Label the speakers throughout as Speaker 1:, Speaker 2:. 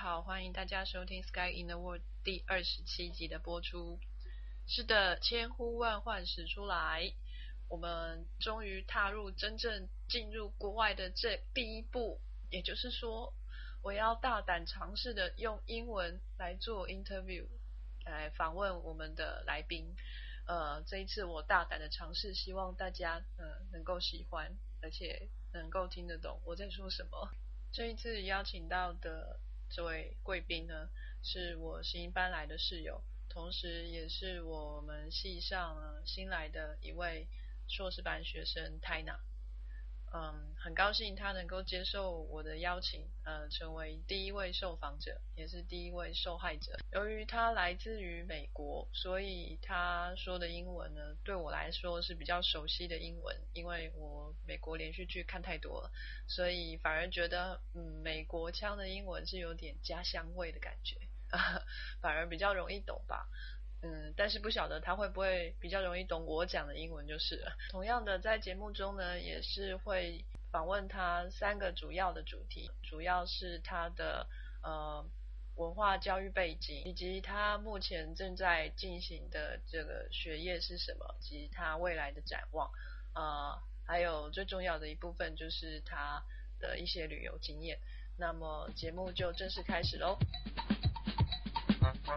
Speaker 1: 好，欢迎大家收听《Sky in the World》第二十七集的播出。是的，千呼万唤始出来，我们终于踏入真正进入国外的这第一步。也就是说，我要大胆尝试的用英文来做 interview，来访问我们的来宾。呃，这一次我大胆的尝试，希望大家呃能够喜欢，而且能够听得懂我在说什么。这一次邀请到的这位贵宾呢，是我新搬来的室友，同时也是我们系上新来的一位硕士班学生泰娜。嗯，很高兴他能够接受我的邀请，呃，成为第一位受访者，也是第一位受害者。由于他来自于美国，所以他说的英文呢，对我来说是比较熟悉的英文，因为我美国连续剧看太多了，所以反而觉得，嗯，美国腔的英文是有点家乡味的感觉，反而比较容易懂吧。嗯，但是不晓得他会不会比较容易懂我讲的英文就是。同样的，在节目中呢，也是会访问他三个主要的主题，主要是他的呃文化教育背景，以及他目前正在进行的这个学业是什么，及他未来的展望。呃，还有最重要的一部分就是他的一些旅游经验。那么节目就正式开始喽。It's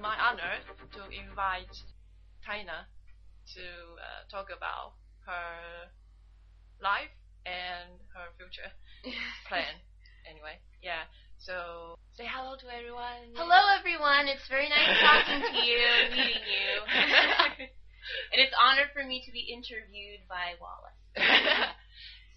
Speaker 1: my honor to invite Tina to uh, talk about her life and her future plan. Anyway, yeah. So say hello to everyone.
Speaker 2: Hello, everyone. It's very nice talking to you, meeting you. and it's honored for me to be interviewed by Wallace.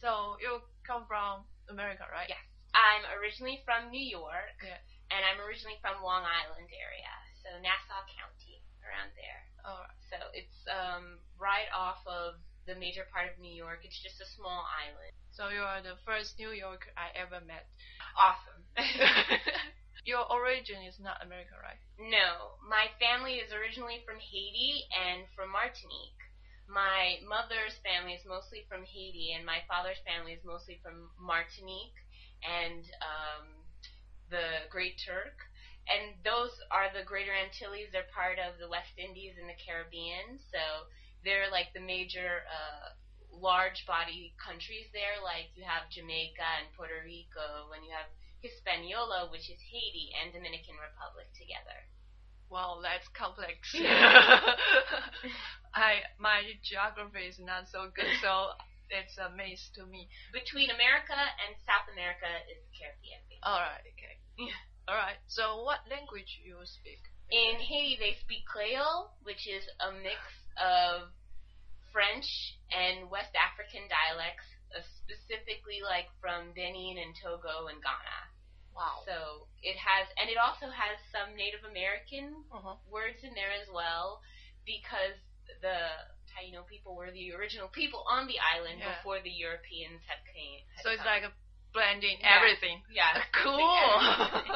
Speaker 1: so you come from America, right?
Speaker 2: Yes. I'm originally from New York,
Speaker 1: Yeah.
Speaker 2: and I'm originally from Long Island area, so Nassau County, around there.
Speaker 1: All right.
Speaker 2: So it's um, right off of the major part of New York. It's just a small island.
Speaker 1: So you are the first New Yorker I ever met.
Speaker 2: Awesome.
Speaker 1: Your origin is not America, right?
Speaker 2: No, my family is originally from Haiti and from Martinique. My mother's family is mostly from Haiti, and my father's family is mostly from Martinique and um, the Great Turk. And those are the Greater Antilles. They're part of the West Indies and the Caribbean. So they're like the major uh, large body countries there. Like you have Jamaica and Puerto Rico, and you have Hispaniola, which is Haiti and Dominican Republic together.
Speaker 1: Wow, that's complex. I my geography is not so good, so it's a maze to me.
Speaker 2: Between America and South America is the Caribbean. basically.
Speaker 1: All right, okay. All right. So what language you speak?
Speaker 2: In Haiti, they speak Creole, which is a mix of French and West African dialects, uh, specifically like from Benin and Togo and Ghana.
Speaker 1: Wow.
Speaker 2: So it has, and it also has some Native American
Speaker 1: Uh-huh.
Speaker 2: words in there as well, because the Taino people were the original people on the island
Speaker 1: Yeah.
Speaker 2: before the Europeans had came. had
Speaker 1: So it's
Speaker 2: come.
Speaker 1: like a blending
Speaker 2: Yeah.
Speaker 1: everything.
Speaker 2: yeah,
Speaker 1: cool.
Speaker 2: everything.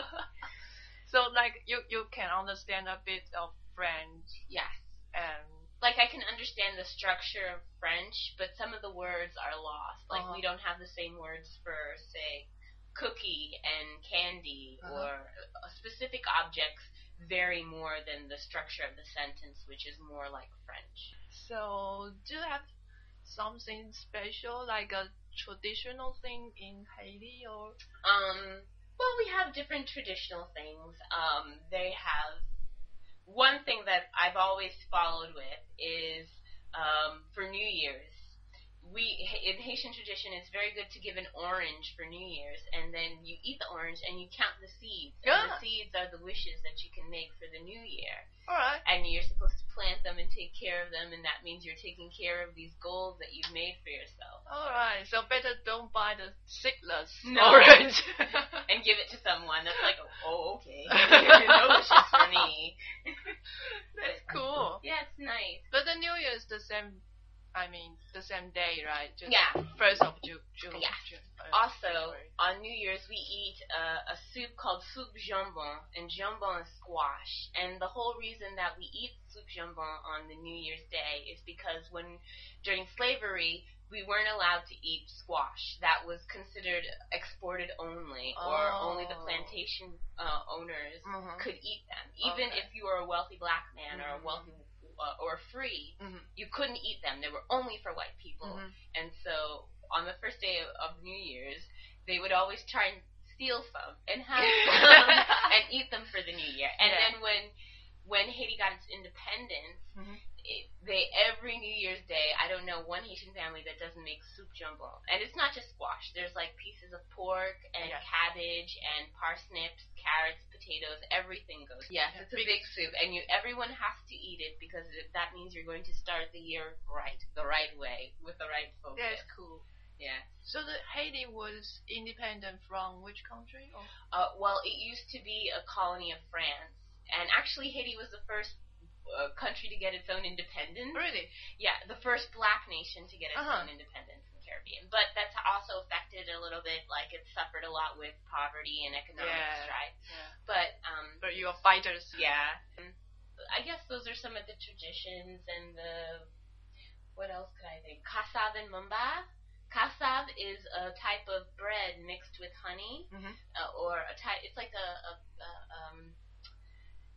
Speaker 1: so like you you can understand a bit of French
Speaker 2: yes.
Speaker 1: and
Speaker 2: like I can understand the structure of French, but some of the words are lost. Like
Speaker 1: Uh-huh.
Speaker 2: we don't have the same words for say cookie and candy
Speaker 1: Uh-huh.
Speaker 2: or uh, specific objects vary more than the structure of the sentence, which is more like French.
Speaker 1: so do you have something special like a traditional thing in Haiti or
Speaker 2: Um, well, we have different traditional things. Um, they have one thing that I've always followed with is um, for New Year's. We in Haitian tradition, it's very good to give an orange for New Year's, and then you eat the orange and you count the seeds. And the seeds are the wishes that you can make for the new year,
Speaker 1: all right.
Speaker 2: and you're supposed to plant them and take care of them, and that means you're taking care of these goals that you've made for yourself.
Speaker 1: All right. So better don't buy the seedless
Speaker 2: No.
Speaker 1: orange.
Speaker 2: and give it to someone. That's like, oh, okay. no wishes for me.
Speaker 1: That's cool.
Speaker 2: Yeah, it's nice.
Speaker 1: But the New Year's the same I mean, the same day, right? Just
Speaker 2: Yeah.
Speaker 1: First of June. June.
Speaker 2: Yes.
Speaker 1: June uh,
Speaker 2: Also, on New Year's, we eat uh, a soup called soup joumou, and joumou is squash. And the whole reason that we eat soup joumou on the New Year's Day is because when during slavery we weren't allowed to eat squash. That was considered exported only, or only the
Speaker 1: Oh.
Speaker 2: plantation uh, owners
Speaker 1: Mhm.
Speaker 2: could eat them. Even
Speaker 1: Okay.
Speaker 2: if you were a wealthy black man or a
Speaker 1: Mhm.
Speaker 2: wealthy uh, or free,
Speaker 1: Mhm.
Speaker 2: you couldn't eat them. They were only for white people.
Speaker 1: Mhm.
Speaker 2: And so on the first day of, of New Year's, they would always try and steal some and have some and eat them for the New Year. And
Speaker 1: Yeah.
Speaker 2: then when when Haiti got its independence,
Speaker 1: Mhm.
Speaker 2: It, they every New Year's Day, I don't know one Haitian family that doesn't make soup joumou. And it's not just squash. There's like pieces of pork and
Speaker 1: Yeah.
Speaker 2: cabbage and parsnips, carrots, potatoes, everything goes. Yes,
Speaker 1: Yeah,
Speaker 2: it's a
Speaker 1: big-
Speaker 2: soup, and you everyone has to eat it because it, that means you're going to start the year right, the right way, with the right focus.
Speaker 1: That's cool.
Speaker 2: Yeah.
Speaker 1: So the Haiti was independent from which country? Or?
Speaker 2: Uh, well, it used to be a colony of France, and actually Haiti was the first uh, country to get its own independence.
Speaker 1: Really?
Speaker 2: Yeah, the first black nation to get its
Speaker 1: Uh-huh.
Speaker 2: own independence in the Caribbean. But that's also affected a little bit, like it suffered a lot with poverty and economic
Speaker 1: Yeah.
Speaker 2: strife.
Speaker 1: Yeah.
Speaker 2: But um,
Speaker 1: But you're fighters.
Speaker 2: yeah, I guess those are some of the traditions and the what else could I think? Kassav and mamba. Kassav is a type of bread mixed with honey,
Speaker 1: Mhm.
Speaker 2: uh, or a type. It's like a, a, a um,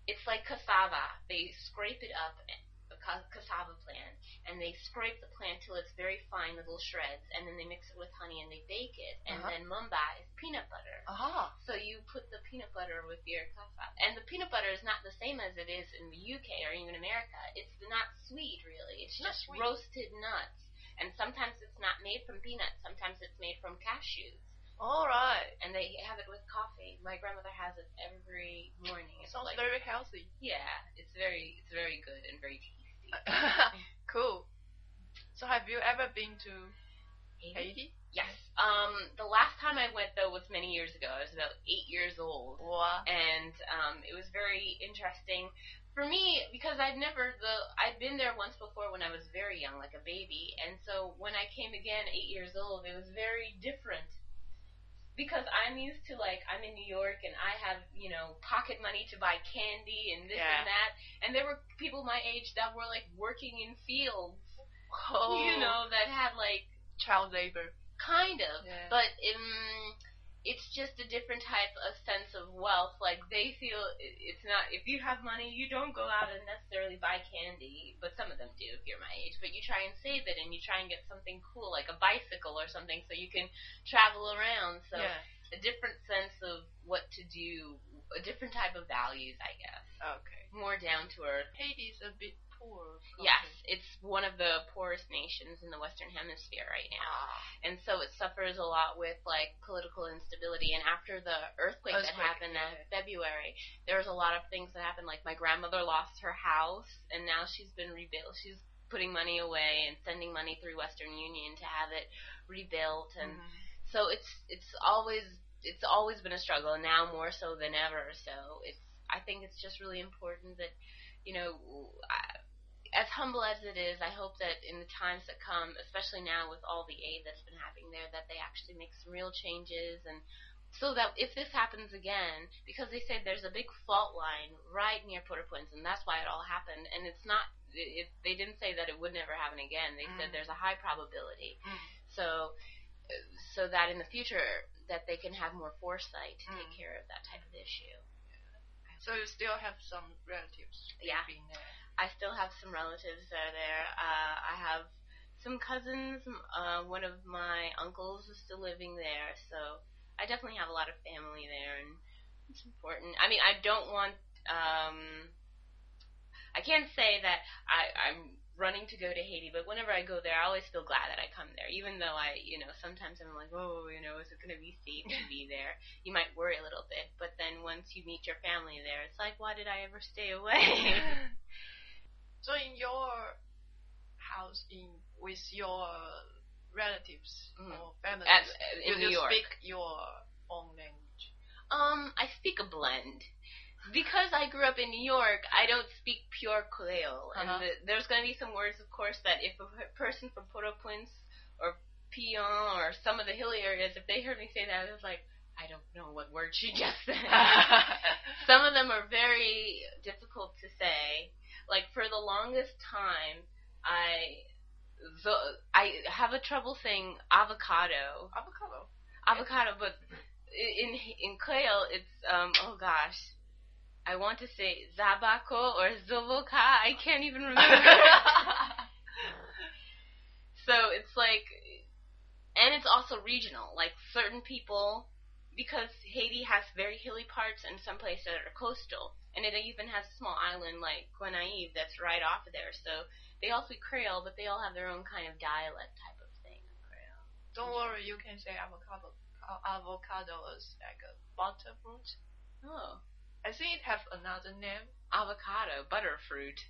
Speaker 2: it's like cassava. They scrape it up, a cassava plant, and they scrape the plant till it's very fine little shreds, and then they mix it with honey and they bake it. And
Speaker 1: Uh-huh.
Speaker 2: then mamba is peanut butter.
Speaker 1: Aha.
Speaker 2: So you put the peanut butter with your cassava. And the peanut butter is not the same as it is in the UK or even America. It's not sweet, really. It's
Speaker 1: Not
Speaker 2: just
Speaker 1: sweet.
Speaker 2: roasted nuts. And sometimes it's not made from peanuts. Sometimes it's made from cashews.
Speaker 1: All right.
Speaker 2: And they have it with coffee. My grandmother has it every morning. It's
Speaker 1: Sounds
Speaker 2: like,
Speaker 1: very healthy.
Speaker 2: yeah, it's very, it's very good and very tasty.
Speaker 1: cool. So have you ever been to Haiti?
Speaker 2: Yes. Um, the last time I went though was many years ago. I was about eight years old.
Speaker 1: Wow.
Speaker 2: and um, it was very interesting for me because I'd never the I'd been there once before when I was very young, like a baby, and so when I came again, eight years old, it was very different because I'm used to like I'm in New York and I have you know pocket money to buy candy and this
Speaker 1: Yeah.
Speaker 2: and that, and there were people my age that were like working in fields,
Speaker 1: Oh,
Speaker 2: you know, that had like
Speaker 1: child labor.
Speaker 2: kind of,
Speaker 1: Yeah.
Speaker 2: but um, it's just a different type of sense of wealth. Like they feel it- it's not if you have money, you don't go out and necessarily buy candy, but some of them do if you're my age. But you try and save it and you try and get something cool like a bicycle or something so you can travel around. So
Speaker 1: yeah.
Speaker 2: a different sense of what to do, a different type of values, I guess.
Speaker 1: Okay.
Speaker 2: More down to earth.
Speaker 1: Haiti's a bit poor.
Speaker 2: Yes, it's one of the poorest nations in the Western Hemisphere right now.
Speaker 1: Ah.
Speaker 2: and so it suffers a lot with like political instability. And after the earthquake, that
Speaker 1: Earthquake,
Speaker 2: happened in. February, there was a lot of things that happened. Like my grandmother lost her house, and now she's been rebuilt. She's putting money away and sending money through Western Union to have it rebuilt, and
Speaker 1: Mhm.
Speaker 2: so it's it's always it's always been a struggle, and now more so than ever. So it's I think it's just really important that you know. As humble as it is, I hope that in the times that come, especially now with all the aid that's been happening there, that they actually make some real changes and so that if this happens again, because they said there's a big fault line right near Port-au-Prince, and that's why it all happened. And it's not, it, they didn't say that it would never happen again. They said
Speaker 1: Mm.
Speaker 2: there's a high probability.
Speaker 1: Mm.
Speaker 2: So, so that in the future that they can have more foresight to take
Speaker 1: Mm.
Speaker 2: care of that type of issue.
Speaker 1: So you still have some relatives
Speaker 2: Yeah.
Speaker 1: living there.
Speaker 2: I still have some relatives that are there. Uh, I have some cousins. Uh, one of my uncles is still living there, so I definitely have a lot of family there, and it's important. I mean, I don't want. Um, I can't say that I, I'm running to go to Haiti, but whenever I go there, I always feel glad that I come there. Even though I, you know, sometimes I'm like, oh, you know, is it going to be safe to be there? You might worry a little bit, but then once you meet your family there, it's like, why did I ever stay away?
Speaker 1: so in your house, in with your relatives
Speaker 2: Mhm.
Speaker 1: or family,
Speaker 2: At,
Speaker 1: you,
Speaker 2: in New
Speaker 1: you
Speaker 2: York.
Speaker 1: speak your own language.
Speaker 2: Um, I speak a blend. because I grew up in New York, I don't speak pure Creole, and
Speaker 1: Uh-huh.
Speaker 2: the, there's going to be some words, of course, that if a person from Port-au-Prince or Pion or some of the hilly areas, if they heard me say that, it was like, I don't know what word she just said. some of them are very difficult to say. Like for the longest time, I the, I have a trouble saying avocado,
Speaker 1: Avocado.
Speaker 2: avocado, but in in Creole it's um oh gosh, I want to say zabako or zovoka. I can't even remember. so it's like, and it's also regional. Like certain people, because Haiti has very hilly parts and some places that are coastal, and it even has a small island like Gonâve that's right off of there. So they all speak Creole, but they all have their own kind of dialect type of thing. Creole.
Speaker 1: Don't worry, you can say avocado. a- Avocado is like a butter fruit.
Speaker 2: Oh.
Speaker 1: I think it have another name.
Speaker 2: avocado, butterfruit.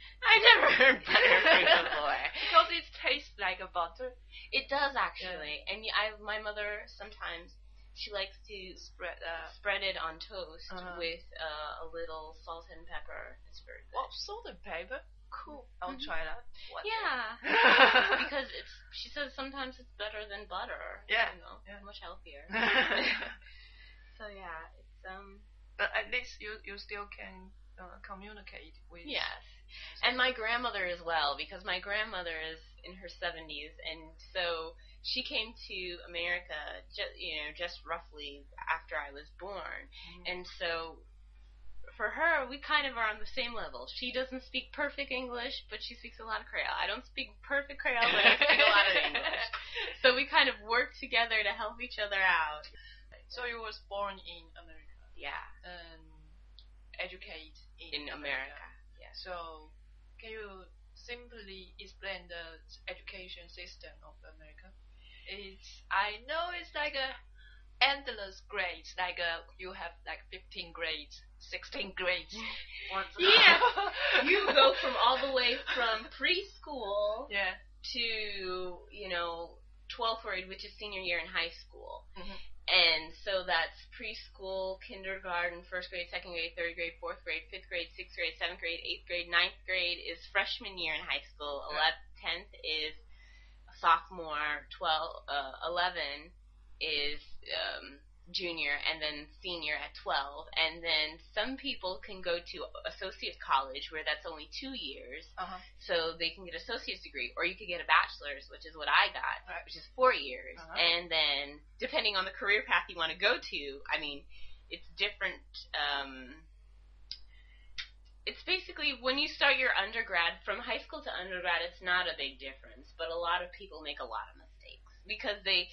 Speaker 2: I never heard butterfruit before.
Speaker 1: Because it tastes like a butter.
Speaker 2: It does actually, and y- I, my mother sometimes she likes to
Speaker 1: Spread. Uh,
Speaker 2: spread it on toast
Speaker 1: Uh-huh.
Speaker 2: with uh, a little salt and pepper. It's very good.
Speaker 1: well, salt and pepper. Cool. I'll
Speaker 2: Mhm.
Speaker 1: try that. Day.
Speaker 2: Yeah, because it's she says sometimes it's better than butter.
Speaker 1: Yeah,
Speaker 2: you know,
Speaker 1: yeah.
Speaker 2: much healthier. so yeah, it's um
Speaker 1: but at least you you still can uh, communicate with.
Speaker 2: Yes. And my grandmother as well, because my grandmother is in her 70s, and so she came to America, just you know, just roughly after I was born,
Speaker 1: Mhm.
Speaker 2: and so for her, we kind of are on the same level. She doesn't speak perfect English, but she speaks a lot of Creole. I don't speak perfect Creole, but I speak a lot of English. So we kind of work together to help each other out.
Speaker 1: So you was born in America
Speaker 2: Yeah,
Speaker 1: and educate in,
Speaker 2: in America. Yes.
Speaker 1: So can you simply explain the education system of America? It's I know it's like a endless grades, like a, you have like 15 grades, 16 grades.
Speaker 2: Yeah. You go from all the way from preschool
Speaker 1: yeah.
Speaker 2: to you know 12th grade, which is senior year in high school.
Speaker 1: Mhm.
Speaker 2: And so that's preschool, kindergarten, first grade, second grade, third grade, fourth grade, fifth grade, sixth grade, seventh grade, eighth grade, ninth grade is freshman year in high school. Eleventh, tenth is sophomore. Twelve, uh, eleven is um, junior, and then senior at twelve. And then some people can go to associate college, where that's only two years
Speaker 1: Uh-huh.
Speaker 2: so they can get associate's degree, or you could get a bachelor's, which is what I got,
Speaker 1: Right.
Speaker 2: which is four years.
Speaker 1: Uh-huh.
Speaker 2: And then, depending on the career path you want to go to, I mean, it's different. Um, it's basically when you start your undergrad, from high school to undergrad, it's not a big difference, but a lot of people make a lot of mistakes because they,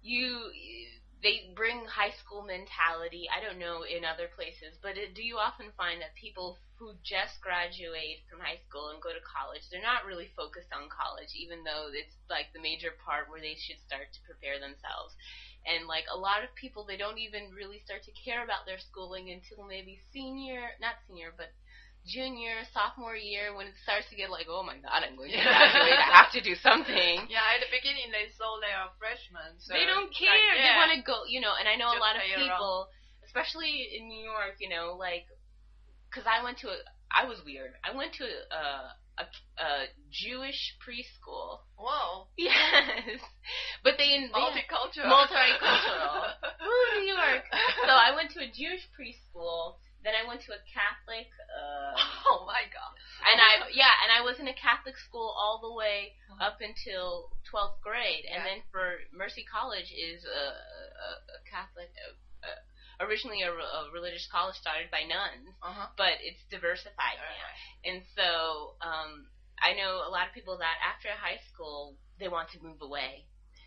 Speaker 2: you, they bring high school mentality. I don't know in other places, but it, do you often find that people who just graduate from high school and go to college, they're not really focused on college, even though it's like the major part where they should start to prepare themselves. And like a lot of people, they don't even really start to care about their schooling until maybe senior, not senior, but junior, sophomore year when it starts to get like, oh my god, I'm going to graduate, I have to do something.
Speaker 1: Yeah, at the beginning they saw they are freshmen. So
Speaker 2: they don't
Speaker 1: like,
Speaker 2: care. They want to go, you know. And I know a lot of people, especially in New York, you know, like, because I went to a, I was weird. I went to a, a, a Jewish preschool.
Speaker 1: Whoa.
Speaker 2: Yes, but they in
Speaker 1: Multicultural.
Speaker 2: Multicultural. Ooh, New York. So I went to a Jewish preschool. Then I went to a Catholic. Uh,
Speaker 1: oh my god.
Speaker 2: and I yeah, and I was in a Catholic school all the way
Speaker 1: Mhm.
Speaker 2: up until twelfth grade, and then for Mercy College is a, a, a Catholic, uh uh originally a, a religious college started by nuns,
Speaker 1: Uh-huh.
Speaker 2: but it's diversified now. And so um, I know a lot of people that after high school they want to move away.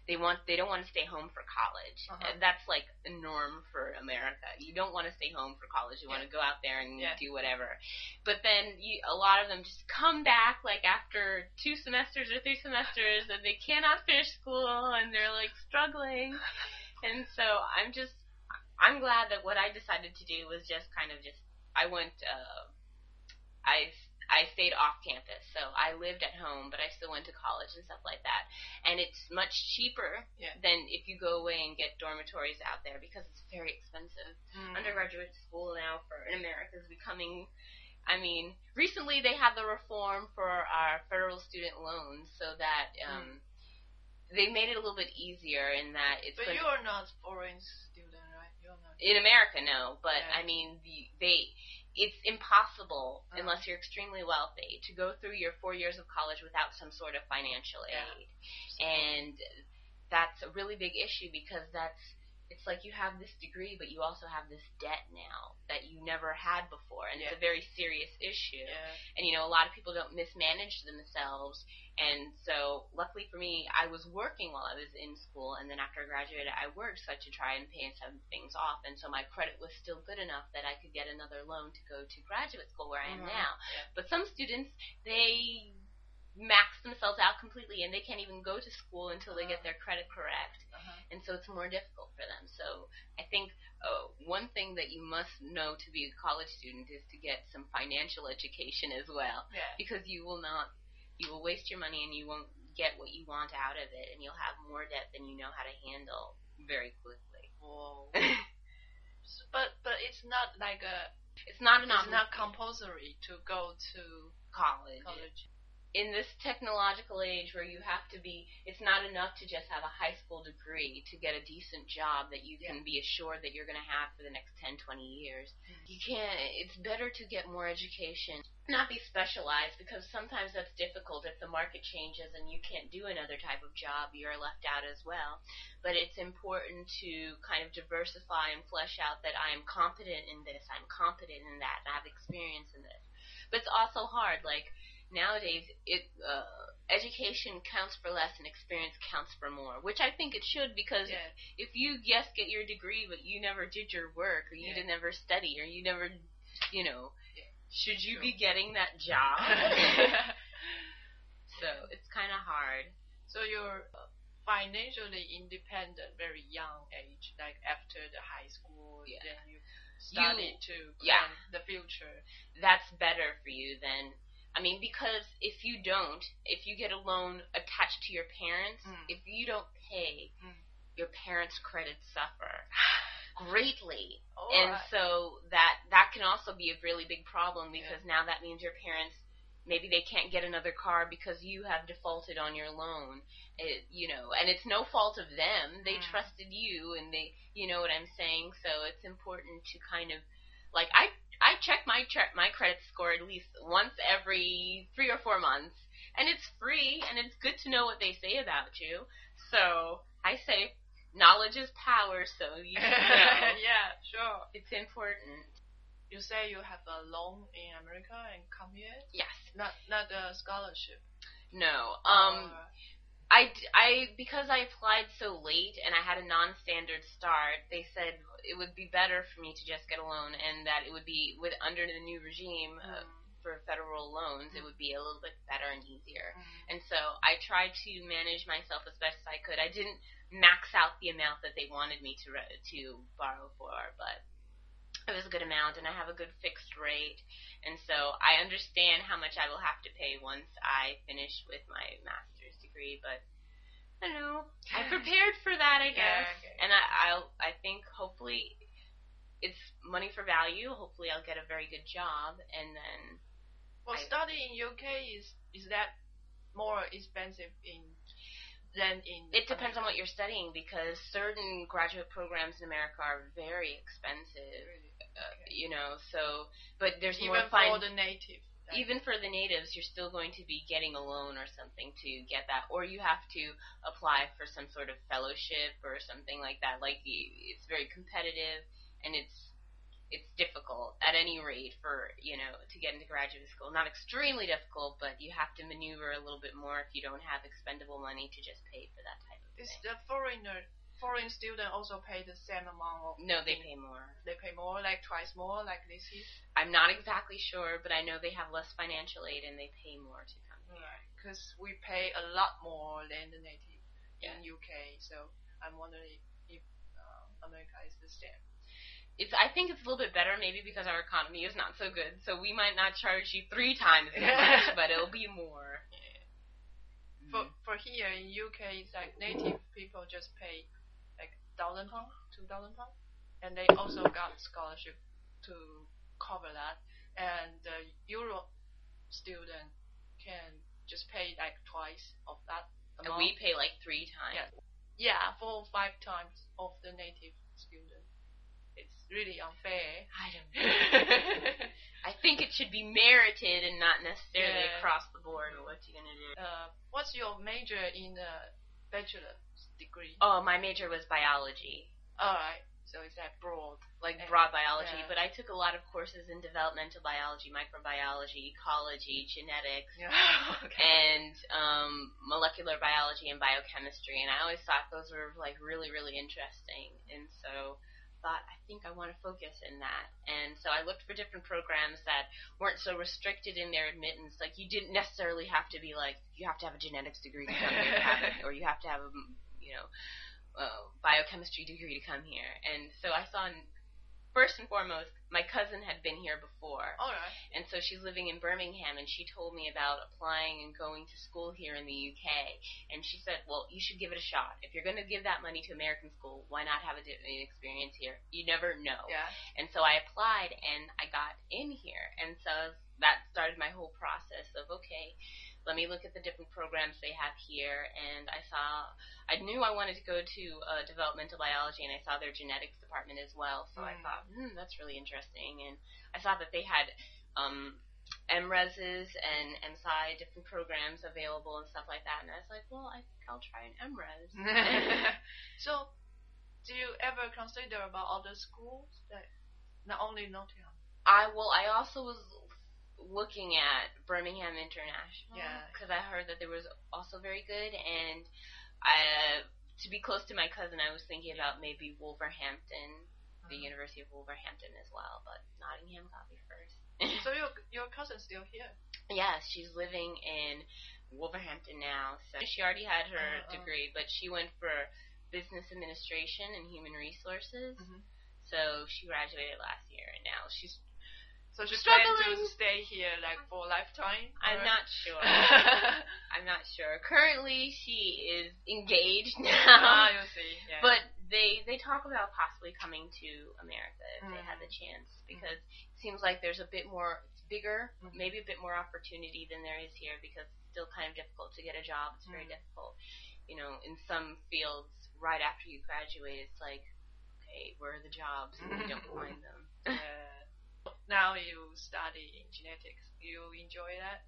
Speaker 2: They want they don't want to stay home for college.
Speaker 1: Uh-huh.
Speaker 2: That's like a norm for America. You don't want to stay home for college. You want to go out there and
Speaker 1: Yeah.
Speaker 2: do whatever. But then you, a lot of them just come back like after two semesters or three semesters and they cannot finish school and they're like struggling. And so I'm just I'm glad that what I decided to do was just kind of just I went uh I I stayed off campus, so I lived at home, but I still went to college and stuff like that. And it's much cheaper
Speaker 1: Yeah.
Speaker 2: than if you go away and get dormitories out there because it's very expensive.
Speaker 1: Mm.
Speaker 2: Undergraduate school now for in America is becoming. I mean, recently they had the reform for our federal student loans, so that um, they made it a little bit easier in that it's
Speaker 1: But you are not foreign student, right? You're not.
Speaker 2: in America, no, but
Speaker 1: Yeah.
Speaker 2: I mean, the, they it's impossible
Speaker 1: Uh-huh.
Speaker 2: unless you're extremely wealthy to go through your four years of college without some sort of financial
Speaker 1: Yeah.
Speaker 2: aid, and that's a really big issue because that's it's like you have this degree, but you also have this debt now that you never had before, and it's a very serious issue
Speaker 1: Yeah.
Speaker 2: and you know a lot of people don't mismanage themselves and so luckily for me i was working while i was in school and then after i graduated i worked so I to try and pay some things off and so my credit was still good enough that i could get another loan to go to graduate school where i am
Speaker 1: Mhm.
Speaker 2: now
Speaker 1: Yeah.
Speaker 2: but some students they max themselves out completely and they can't even go to school until they get
Speaker 1: Uh-huh.
Speaker 2: their credit correct
Speaker 1: Uh-huh.
Speaker 2: and so it's more difficult for them. So I think uh, one thing that you must know to be a college student is to get some financial education as well,
Speaker 1: Yeah.
Speaker 2: because you will not, you will waste your money and you won't get what you want out of it, and you'll have more debt than you know how to handle very quickly.
Speaker 1: Whoa. But but it's not like a.
Speaker 2: it's not an
Speaker 1: It's not compulsory to go to
Speaker 2: college.
Speaker 1: college.
Speaker 2: In this technological age where you have to be it's not enough to just have a high school degree to get a decent job that you can be assured that you're going to have for the next 10 20 years. Mm-hmm. You can't it's better to get more education not be specialized because sometimes that's difficult. If the market changes and you can't do another type of job you're left out as well. But it's important to kind of diversify and flesh out that i'm competent in this i'm competent in that i have experience in this. But it's also hard like nowadays it uh, education counts for less and experience counts for more, which I think it should because
Speaker 1: Yeah.
Speaker 2: if you yes get your degree but you never did your work or you
Speaker 1: Yeah.
Speaker 2: didn't ever study or you never you know
Speaker 1: Yeah.
Speaker 2: should you
Speaker 1: True.
Speaker 2: be getting that job? so it's kind of hard.
Speaker 1: so you're uh, financially independent, very young age, like after the high school,
Speaker 2: Yeah.
Speaker 1: then you started to
Speaker 2: yeah.
Speaker 1: plan the future.
Speaker 2: That's better for you than I mean because if you don't, if you get a loan attached to your parents,
Speaker 1: Mm.
Speaker 2: if you don't pay,
Speaker 1: Mm.
Speaker 2: your parents' credits suffer greatly.
Speaker 1: Oh,
Speaker 2: and
Speaker 1: I-
Speaker 2: so that that can also be a really big problem because now that means your parents maybe they can't get another car because you have defaulted on your loan it, you know and it's no fault of them they
Speaker 1: Mm.
Speaker 2: trusted you and they you know what i'm saying so it's important to kind of like i i check my tre- my credit score at least once every 3 or 4 months and it's free and it's good to know what they say about you so i say knowledge is power so you know
Speaker 1: yeah, sure.
Speaker 2: it's important.
Speaker 1: You say you have a loan in America and come here,
Speaker 2: Yes.
Speaker 1: not not a scholarship.
Speaker 2: No. Um.
Speaker 1: Or-
Speaker 2: I, I because I applied so late and I had a non-standard start. They said it would be better for me to just get a loan and that it would be with under the new regime uh,
Speaker 1: Mm,
Speaker 2: for federal loans. It would be a little bit better and easier.
Speaker 1: mm.
Speaker 2: And so I tried to manage myself as best as I could. I didn't max out the amount that they wanted me to re- to borrow for, but it was a good amount, and I have a good fixed rate. And so I understand how much I will have to pay once I finish with my master's degree. But I don't know. I prepared for that, I guess. And I, I'll. I think hopefully it's money for value. Hopefully I'll get a very good job, and then
Speaker 1: Well,
Speaker 2: I-
Speaker 1: studying in UK is is that more expensive in than in?
Speaker 2: It depends on what you're studying because certain graduate programs in America are very expensive.
Speaker 1: Really?
Speaker 2: Uh,
Speaker 1: Okay.
Speaker 2: you know, so but there's
Speaker 1: Even
Speaker 2: more
Speaker 1: for the native.
Speaker 2: Even for the natives, you're still going to be getting a loan or something to get that, or you have to apply for some sort of fellowship or something like that. Like it's very competitive and it's it's difficult at any rate for you know to get into graduate school. Not extremely difficult, but you have to maneuver a little bit more if you don't have expendable money to just pay for that type of
Speaker 1: Is
Speaker 2: thing.
Speaker 1: the foreigner foreign student also pay the same amount? Of,
Speaker 2: No, they pay more.
Speaker 1: They pay more, like twice more, like this is.
Speaker 2: I'm not exactly sure, but I know they have less financial aid and they pay more to come here.
Speaker 1: Right. Because we pay a lot more than the native
Speaker 2: Yeah.
Speaker 1: in UK, so I'm wondering if uh, America is the same.
Speaker 2: it's I think it's a little bit better maybe because our economy is not so good, so we might not charge you three times as much, but it'll be more.
Speaker 1: For for here in UK, it's like native people just pay thousand pound, two thousand pound, and they also got scholarship to cover that. And the Europe student can just pay like twice of that
Speaker 2: And we pay like three times.
Speaker 1: Yeah. yeah, four or five times of the native student. It's really unfair.
Speaker 2: I don't know. I think it should be merited and not necessarily
Speaker 1: Yeah.
Speaker 2: across the board. What you gonna do?
Speaker 1: uh, what's your major in the bachelor degree?
Speaker 2: Oh, my major was biology,
Speaker 1: All right, so it's that broad.
Speaker 2: like
Speaker 1: Eh,
Speaker 2: broad biology,
Speaker 1: yeah.
Speaker 2: but I took a lot of courses in developmental biology, microbiology, ecology, genetics,
Speaker 1: Yeah. okay.
Speaker 2: and um, molecular biology and biochemistry, and I always thought those were like really, really interesting, and so thought I think I want to focus in that, and so I looked for different programs that weren't so restricted in their admittance. Like you didn't necessarily have to be like you have to have a genetics degree to come here, to have it, or you have to have a you know uh, biochemistry degree to come here, and so I saw. First and foremost, my cousin had been here before,
Speaker 1: All right.
Speaker 2: and so she's living in Birmingham, and she told me about applying and going to school here in the UK. And she said, "Well, you should give it a shot. If you're going to give that money to American school, why not have a an experience here? You never know."
Speaker 1: Yeah.
Speaker 2: And so I applied, and I got in here, and so that started my whole process. Let me look at the different programs they have here, and I saw, I knew I wanted to go to uh, developmental biology, and I saw their genetics department as well. So I
Speaker 1: Mm.
Speaker 2: thought, hmm, that's really interesting, and I saw that they had um, MRESs and MSci different programs available and stuff like that. And I was like, well, I think I'll try an MRES.
Speaker 1: so, do you ever consider about other schools that not only Nottingham?
Speaker 2: I well, I also was looking at Birmingham International
Speaker 1: Yeah.
Speaker 2: because I heard that there was also very good, and I to be close to my cousin, I was thinking about maybe Wolverhampton, the
Speaker 1: Mhm.
Speaker 2: University of Wolverhampton as well, but Nottingham got me first.
Speaker 1: So your your cousin's still here?
Speaker 2: Yes, she's living in Wolverhampton now. So she already had her
Speaker 1: Uh, uh.
Speaker 2: degree, but she went for business administration and human resources.
Speaker 1: Mhm.
Speaker 2: So she graduated last year, and now she's.
Speaker 1: So she plans to stay here like for a lifetime?
Speaker 2: I'm
Speaker 1: or-
Speaker 2: not sure. I'm not sure. Currently, she is engaged
Speaker 1: ah,
Speaker 2: now,
Speaker 1: you see. Yeah.
Speaker 2: but they they talk about possibly coming to America if they had the
Speaker 1: Mhm.
Speaker 2: chance because it seems like there's a bit more, it's bigger,
Speaker 1: Mhm.
Speaker 2: maybe a bit more opportunity than there is here because it's still kind of difficult to get a job. It's very
Speaker 1: Mhm.
Speaker 2: difficult, you know, in some fields. Right after you graduate, it's like, okay, where are the jobs? And you don't find them.
Speaker 1: Yeah. Now you study genetics. You enjoy that?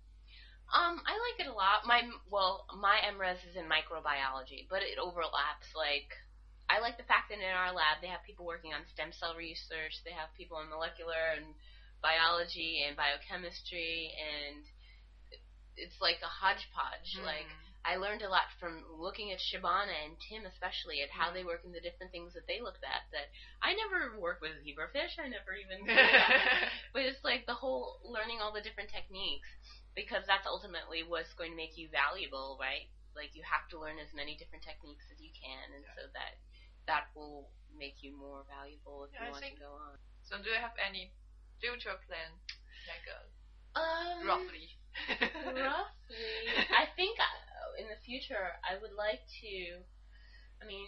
Speaker 2: Um, I like it a lot. My well, my MRes is in microbiology, but it overlaps. Like, I like the fact that in our lab they have people working on stem cell research. They have people in molecular and biology and biochemistry, and it's like a hodgepodge. Like,
Speaker 1: Mm.
Speaker 2: I learned a lot from looking at Shabana and Tim, especially at how
Speaker 1: Mm.
Speaker 2: they work and the different things that they looked at. That I never worked with zebrafish. I never even. But it's like the whole learning all the different techniques because that's ultimately what's going to make you valuable, right? Like you have to learn as many different techniques as you can, and so that that will make you more valuable if
Speaker 1: Yeah, I
Speaker 2: you want
Speaker 1: think-
Speaker 2: to go on.
Speaker 1: so do you have any future plan, like uh,
Speaker 2: Um,
Speaker 1: roughly?
Speaker 2: Roughly, I think uh, in the future I would like to. I mean,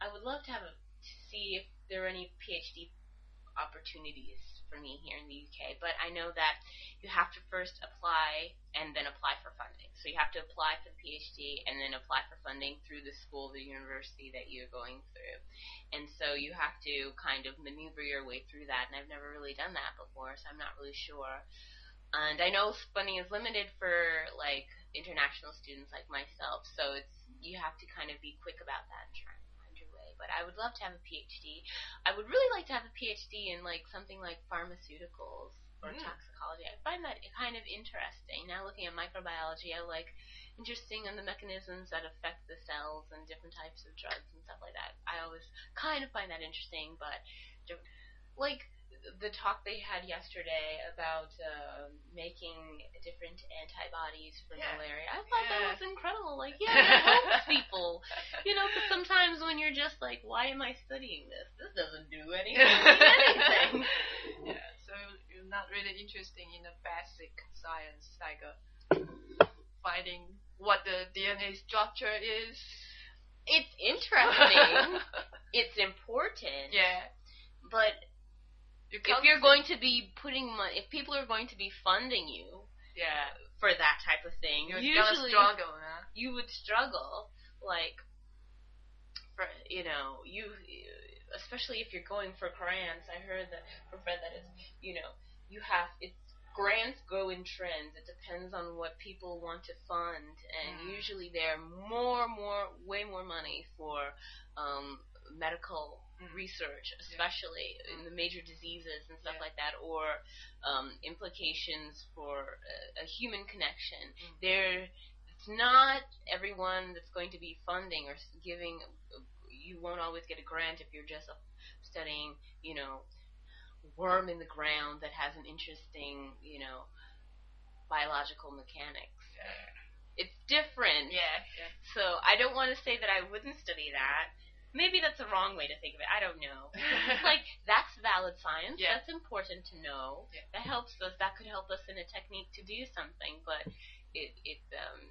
Speaker 2: I would love to have a to see if there are any PhD opportunities for me here in the UK. But I know that you have to first apply and then apply for funding. So you have to apply for the PhD and then apply for funding through the school, the university that you're going through. And so you have to kind of maneuver your way through that. And I've never really done that before, so I'm not really sure. And I know funding is limited for like international students like myself, so it's you have to kind of be quick about that and try and find your way. But I would love to have a PhD. I would really like to have a PhD in like something like pharmaceuticals or
Speaker 1: Mm.
Speaker 2: toxicology. I find that kind of interesting. Now looking at microbiology, I like interesting on the mechanisms that affect the cells and different types of drugs and stuff like that. I always kind of find that interesting, but don't- like the talk they had yesterday about uh, making different antibodies for
Speaker 1: Yeah.
Speaker 2: malaria. I thought
Speaker 1: Yeah.
Speaker 2: that was incredible. Like, yeah, it helps people. You know, because sometimes when you're just like, why am I studying this? This doesn't do anything. anything.
Speaker 1: yeah, so you're not really interested in the basic science, like uh, finding what the DNA structure is.
Speaker 2: It's interesting. it's important.
Speaker 1: yeah.
Speaker 2: But
Speaker 1: You
Speaker 2: if you're going to be putting money, if people are going to be funding you
Speaker 1: yeah,
Speaker 2: for that type of thing,
Speaker 1: you're
Speaker 2: usually
Speaker 1: struggle, huh?
Speaker 2: you would struggle. Like, for you know, you especially if you're going for grants. I heard that from Fred that it's you know you have it's grants go in trends. It depends on what people want to fund, and
Speaker 1: Mm.
Speaker 2: usually there are more, more, way more money for um, medical. Research, especially in the major diseases and stuff
Speaker 1: Yeah.
Speaker 2: like that, or um, implications for a, a human connection.
Speaker 1: Mm.
Speaker 2: There, it's not everyone that's going to be funding or giving. You won't always get a grant if you're just uh, studying, you know, worm in the ground that has an interesting, you know, biological mechanics. It's different.
Speaker 1: Yeah, yeah.
Speaker 2: So I don't want to say that I wouldn't study that. Maybe that's the wrong way to think of it. I don't know. It's like that's valid science.
Speaker 1: Yeah.
Speaker 2: That's important to know.
Speaker 1: Yeah.
Speaker 2: That helps us. That could help us in a technique to do something. But it it um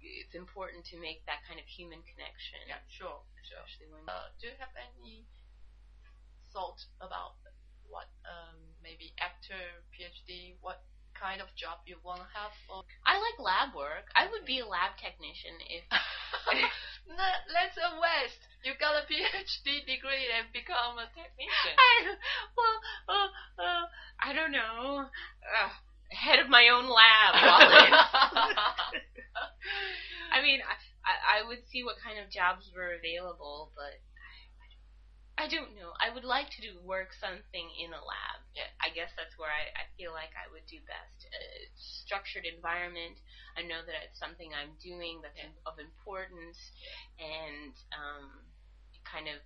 Speaker 2: it's important to make that kind of human connection.
Speaker 1: Yeah, sure, sure.
Speaker 2: When
Speaker 1: Uh, do you have any thought about what um, maybe after PhD, what kind of job you want to have? Or
Speaker 2: I like lab work. I would be a lab technician if
Speaker 1: no, let's a West. You got a PhD degree and become a technician.
Speaker 2: I well uh, uh, I don't know. Uh, head of my own lab. I mean, I, I I would see what kind of jobs were available, but I, don't know. I would like to do work something in a lab. I guess that's where I, I feel like I would do best. A structured environment. I know that it's something I'm doing that's
Speaker 1: Yeah.
Speaker 2: of importance, and um, kind of.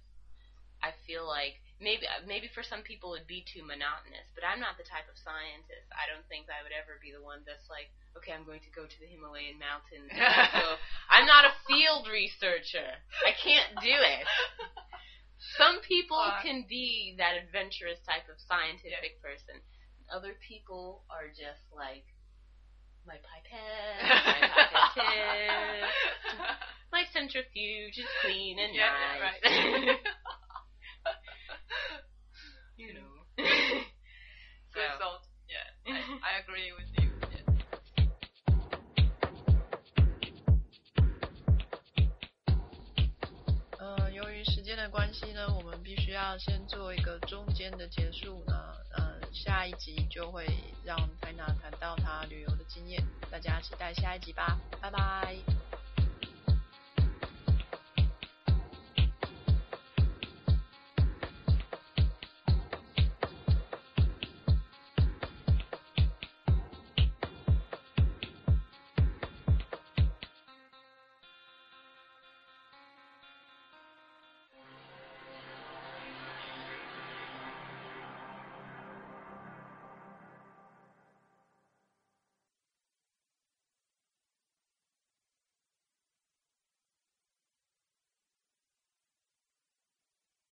Speaker 2: I feel like maybe maybe for some people it'd be too monotonous, but I'm not the type of scientist. I don't think I would ever be the one that's like, okay, I'm going to go to the Himalayan mountains. so I'm not a field researcher. I can't do it. Some people
Speaker 1: Uh,
Speaker 2: can be that adventurous type of scientific person. Other people are just like my pipette, my pipette, my centrifuge is clean and
Speaker 1: Yeah,
Speaker 2: nice.
Speaker 1: right.
Speaker 2: you know.
Speaker 1: Good
Speaker 2: So.
Speaker 1: thought. Yeah, I, I agree with you. 关系呢，我们必须要先做一个中间的结束呢。呃，下一集就会让泰娜谈到她旅游的经验，大家期待下一集吧，拜拜。